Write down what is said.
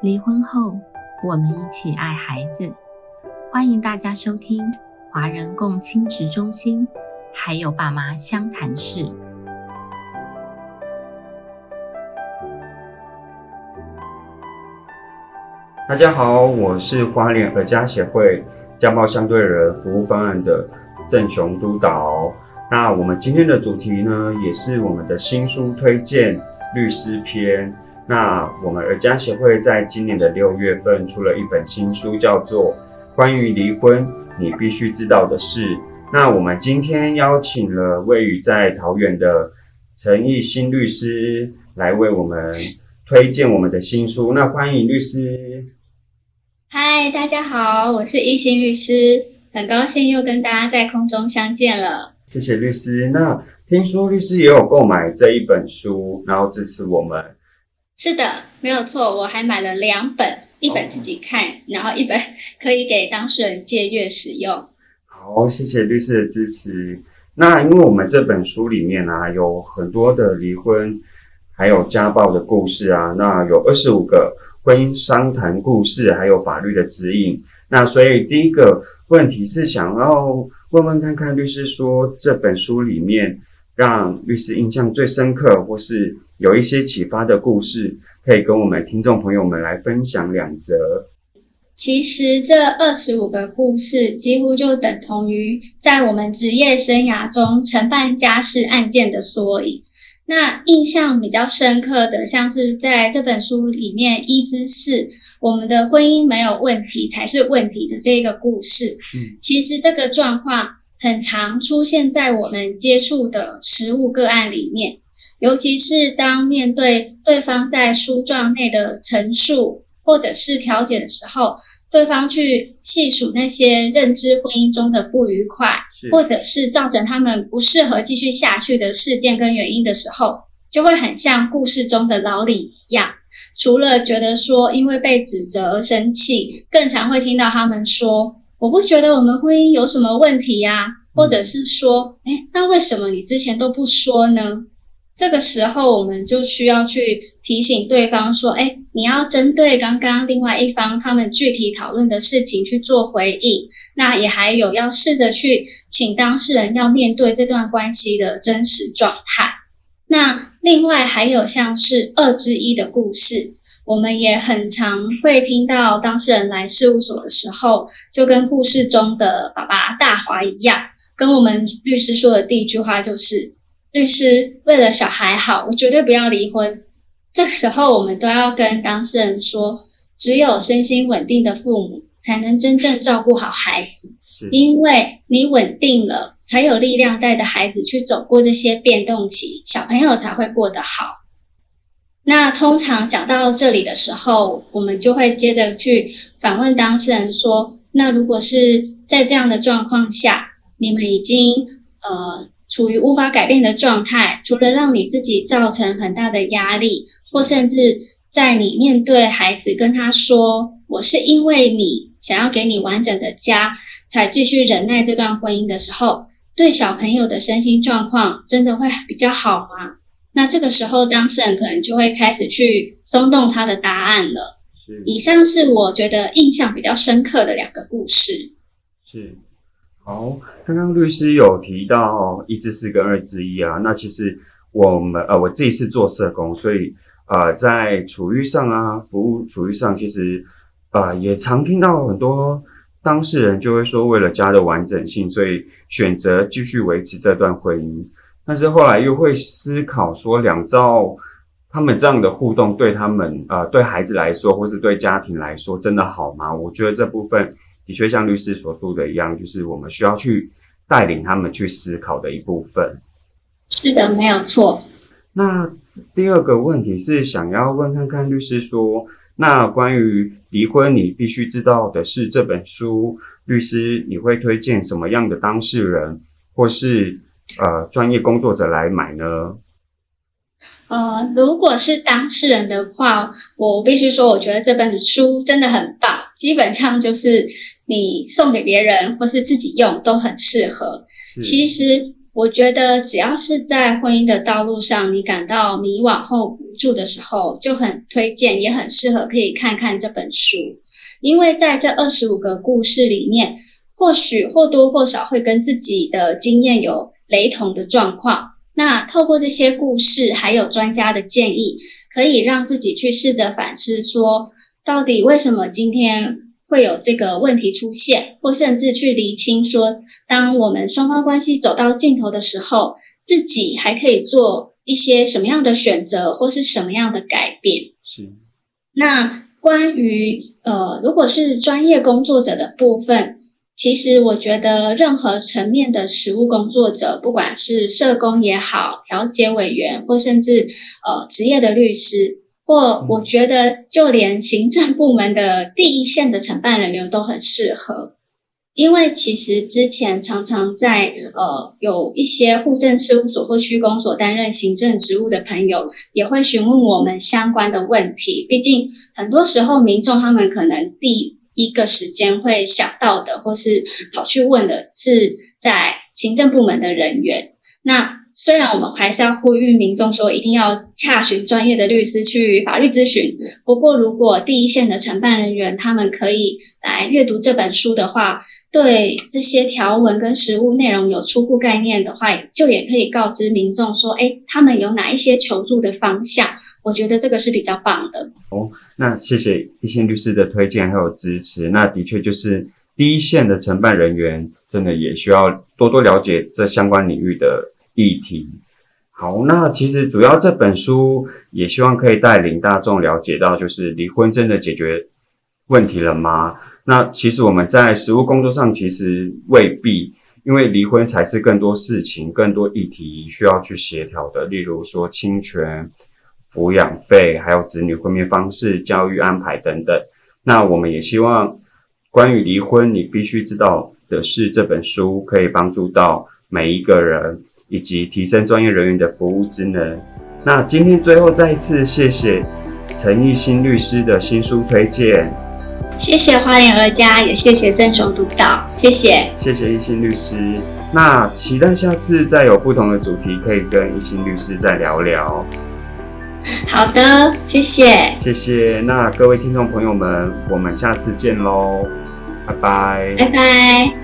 离婚后，我们一起爱孩子。欢迎大家收听华人共亲职中心，还有爸妈相谈室。大家好，我是花莲儿家协会家暴相对人服务方案的郑雄督导。那我们今天的主题呢，也是我们的新书推荐律师篇。那我们儿家协会在今年的六月份出了一本新书，叫做《关于离婚你必须知道的事》。那我们今天邀请了位于在桃园的陈义新律师来为我们推荐我们的新书。那欢迎律师。嗨，大家好，我是一心律师，很高兴又跟大家在空中相见了。谢谢律师。那听说律师也有购买这一本书，然后支持我们。是的，没有错，我还买了两本，一本自己看，然后一本 可以给当事人借阅使用。好，谢谢律师的支持。那因为我们这本书里面呢，有很多的离婚还有家暴的故事啊，那有二十五个。婚姻商谈故事，还有法律的指引。那所以第一个问题是想要问问看看律师，说这本书里面让律师印象最深刻，或是有一些启发的故事，可以跟我们听众朋友们来分享两则。其实这二十五个故事，几乎就等同于在我们职业生涯中承办家事案件的缩影。那印象比较深刻的，像是在这本书里面一之四，我们的婚姻没有问题才是问题的这个故事。嗯，其实这个状况很常出现在我们接触的实物个案里面，尤其是当面对对方在书状内的陈述或者是调解的时候。对方去细数那些认知婚姻中的不愉快，或者是造成他们不适合继续下去的事件跟原因的时候，就会很像故事中的老李一样。除了觉得说因为被指责而生气，更常会听到他们说：“我不觉得我们婚姻有什么问题呀。”或者是说：“哎，那为什么你之前都不说呢？”这个时候，我们就需要去提醒对方说：“哎，你要针对刚刚另外一方他们具体讨论的事情去做回应。那也还有要试着去请当事人要面对这段关系的真实状态。那另外还有像是二之一的故事，我们也很常会听到当事人来事务所的时候，就跟故事中的爸爸大华一样，跟我们律师说的第一句话就是。”律师为了小孩好，我绝对不要离婚。这个时候，我们都要跟当事人说，只有身心稳定的父母才能真正照顾好孩子，因为你稳定了，才有力量带着孩子去走过这些变动期，小朋友才会过得好。那通常讲到这里的时候，我们就会接着去反问当事人说：那如果是在这样的状况下，你们已经呃。处于无法改变的状态，除了让你自己造成很大的压力，或甚至在你面对孩子跟他说“我是因为你想要给你完整的家，才继续忍耐这段婚姻”的时候，对小朋友的身心状况真的会比较好吗？那这个时候当事人可能就会开始去松动他的答案了。以上是我觉得印象比较深刻的两个故事。是。好，刚刚律师有提到一至四跟二之一啊，那其实我们呃我自己是做社工，所以呃在处遇上啊，服务处遇上，其实呃也常听到很多当事人就会说，为了家的完整性，所以选择继续维持这段婚姻，但是后来又会思考说，两造他们这样的互动对他们呃对孩子来说，或是对家庭来说，真的好吗？我觉得这部分。的确，像律师所说的一样，就是我们需要去带领他们去思考的一部分。是的，没有错。那第二个问题是想要问看看律师说，那关于离婚你必须知道的是这本书，律师你会推荐什么样的当事人或是呃专业工作者来买呢？呃，如果是当事人的话，我必须说，我觉得这本书真的很棒，基本上就是。你送给别人或是自己用都很适合。其实我觉得，只要是在婚姻的道路上，你感到迷惘后无助的时候，就很推荐，也很适合可以看看这本书，因为在这二十五个故事里面，或许或多或少会跟自己的经验有雷同的状况。那透过这些故事，还有专家的建议，可以让自己去试着反思，说到底为什么今天会有这个问题出现，或甚至去厘清说，当我们双方关系走到尽头的时候，自己还可以做一些什么样的选择，或是什么样的改变。是。那关于呃，如果是专业工作者的部分。其实我觉得，任何层面的实务工作者，不管是社工也好，调解委员，或甚至呃职业的律师，或我觉得就连行政部门的第一线的承办人员都很适合。因为其实之前常常在呃有一些户政事务所或区公所担任行政职务的朋友，也会询问我们相关的问题。毕竟很多时候民众他们可能第一个时间会想到的，或是跑去问的，是在行政部门的人员。那虽然我们还是要呼吁民众说，一定要洽询专业的律师去法律咨询。不过，如果第一线的承办人员他们可以来阅读这本书的话，对这些条文跟实务内容有初步概念的话，就也可以告知民众说，哎，他们有哪一些求助的方向。我觉得这个是比较棒的。哦，那谢谢一线律师的推荐还有支持。那的确就是第一线的承办人员，真的也需要多多了解这相关领域的议题。好，那其实主要这本书也希望可以带领大众了解到，就是离婚真的解决问题了吗？那其实我们在实务工作上其实未必，因为离婚才是更多事情、更多议题需要去协调的，例如说侵权。抚养费，还有子女分娩方式、教育安排等等。那我们也希望，关于离婚你必须知道的是，这本书可以帮助到每一个人，以及提升专业人员的服务职能。那今天最后再一次谢谢陈义新律师的新书推荐，谢谢花莲儿家，也谢谢郑雄督导，谢谢，谢谢义新律师。那期待下次再有不同的主题，可以跟义新律师再聊聊。好的，谢谢，谢谢。那各位听众朋友们，我们下次见喽，拜拜，拜拜。